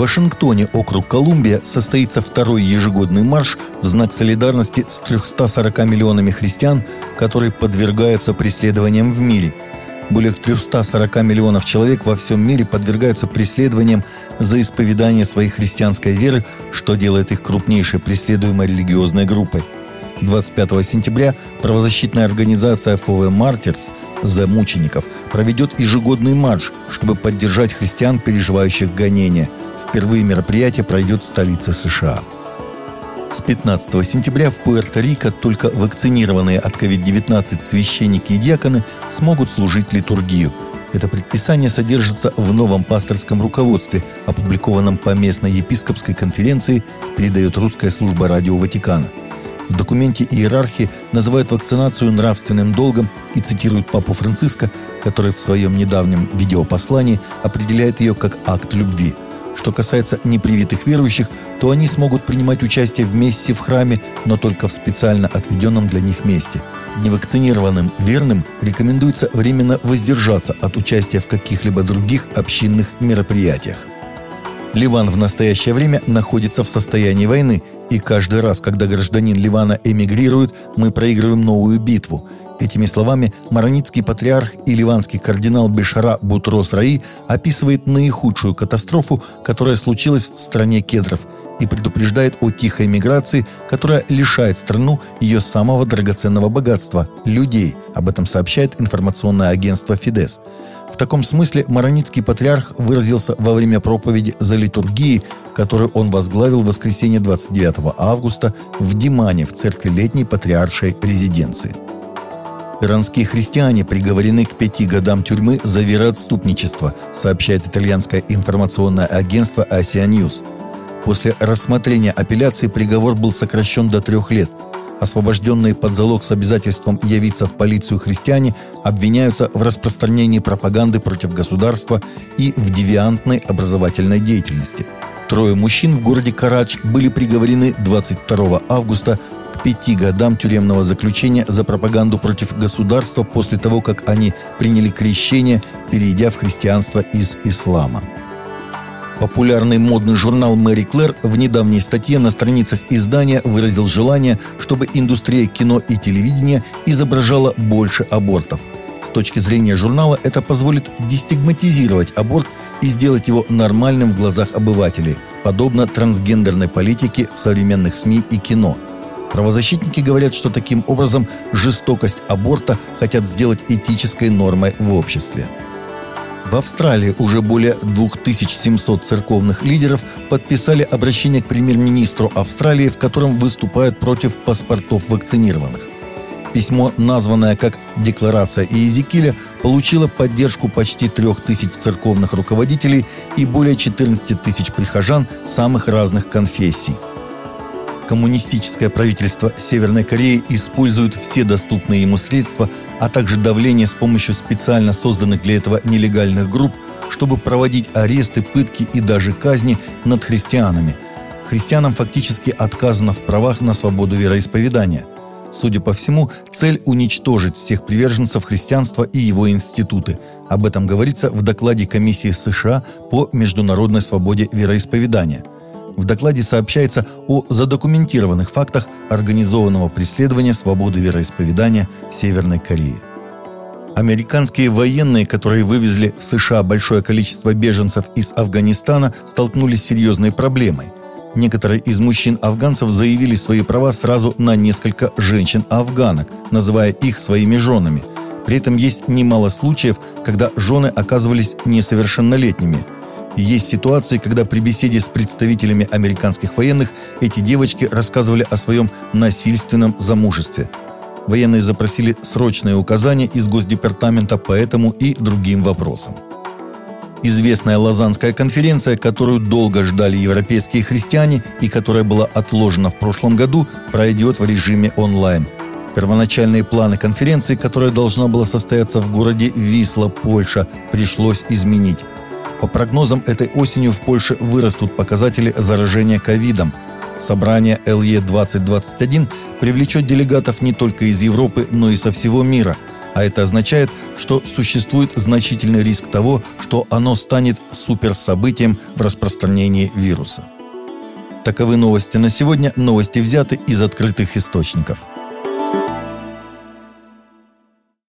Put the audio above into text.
Вашингтоне, округ Колумбия, состоится второй ежегодный марш в знак солидарности с 340 миллионами христиан, которые подвергаются преследованиям в мире. Более 340 миллионов человек во всем мире подвергаются преследованиям за исповедание своей христианской веры, что делает их крупнейшей преследуемой религиозной группой. 25 сентября правозащитная организация ФОВ «Мартирс» за мучеников проведет ежегодный марш, чтобы поддержать христиан, переживающих гонения. Впервые мероприятие пройдет в столице США. С 15 сентября в Пуэрто-Рико только вакцинированные от COVID-19 священники и диаконы смогут служить литургию. Это предписание содержится в новом пасторском руководстве, опубликованном по местной епископской конференции, передает русская служба радио Ватикана – в документе иерархии называют вакцинацию нравственным долгом и цитируют папу Франциска, который в своем недавнем видеопослании определяет ее как акт любви. Что касается непривитых верующих, то они смогут принимать участие в мессе в храме, но только в специально отведенном для них месте. Невакцинированным верным рекомендуется временно воздержаться от участия в каких-либо других общинных мероприятиях. Ливан в настоящее время находится в состоянии войны, и каждый раз, когда гражданин Ливана эмигрирует, мы проигрываем новую битву. Этими словами маронитский патриарх и ливанский кардинал Бешара Бутрос Раи описывает наихудшую катастрофу, которая случилась в стране кедров, и предупреждает о тихой миграции, которая лишает страну ее самого драгоценного богатства – людей. Об этом сообщает информационное агентство «Фидес». В таком смысле Мароницкий патриарх выразился во время проповеди за литургией, которую он возглавил в воскресенье 29 августа в Димане в церкви летней патриаршей резиденции. Иранские христиане приговорены к пяти годам тюрьмы за вероотступничество, сообщает итальянское информационное агентство Asia News. После рассмотрения апелляции приговор был сокращен до трех лет – освобожденные под залог с обязательством явиться в полицию христиане, обвиняются в распространении пропаганды против государства и в девиантной образовательной деятельности. Трое мужчин в городе Карач были приговорены 22 августа к пяти годам тюремного заключения за пропаганду против государства после того, как они приняли крещение, перейдя в христианство из ислама. Популярный модный журнал «Мэри Клэр» в недавней статье на страницах издания выразил желание, чтобы индустрия кино и телевидения изображала больше абортов. С точки зрения журнала это позволит дестигматизировать аборт и сделать его нормальным в глазах обывателей, подобно трансгендерной политике в современных СМИ и кино – Правозащитники говорят, что таким образом жестокость аборта хотят сделать этической нормой в обществе. В Австралии уже более 2700 церковных лидеров подписали обращение к премьер-министру Австралии, в котором выступают против паспортов вакцинированных. Письмо, названное как «Декларация Иезекииля», получило поддержку почти трех тысяч церковных руководителей и более 14 тысяч прихожан самых разных конфессий – коммунистическое правительство Северной Кореи использует все доступные ему средства, а также давление с помощью специально созданных для этого нелегальных групп, чтобы проводить аресты, пытки и даже казни над христианами. Христианам фактически отказано в правах на свободу вероисповедания. Судя по всему, цель уничтожить всех приверженцев христианства и его институты. Об этом говорится в докладе Комиссии США по международной свободе вероисповедания – в докладе сообщается о задокументированных фактах организованного преследования свободы вероисповедания в Северной Корее. Американские военные, которые вывезли в США большое количество беженцев из Афганистана, столкнулись с серьезной проблемой. Некоторые из мужчин-афганцев заявили свои права сразу на несколько женщин-афганок, называя их своими женами. При этом есть немало случаев, когда жены оказывались несовершеннолетними – есть ситуации, когда при беседе с представителями американских военных эти девочки рассказывали о своем насильственном замужестве. Военные запросили срочные указания из Госдепартамента по этому и другим вопросам. Известная Лозаннская конференция, которую долго ждали европейские христиане и которая была отложена в прошлом году, пройдет в режиме онлайн. Первоначальные планы конференции, которая должна была состояться в городе Висла, Польша, пришлось изменить. По прогнозам, этой осенью в Польше вырастут показатели заражения ковидом. Собрание ЛЕ-2021 привлечет делегатов не только из Европы, но и со всего мира. а это означает, что существует значительный риск того, что оно станет суперсобытием в распространении вируса. Таковы новости на сегодня. Новости взяты из открытых источников –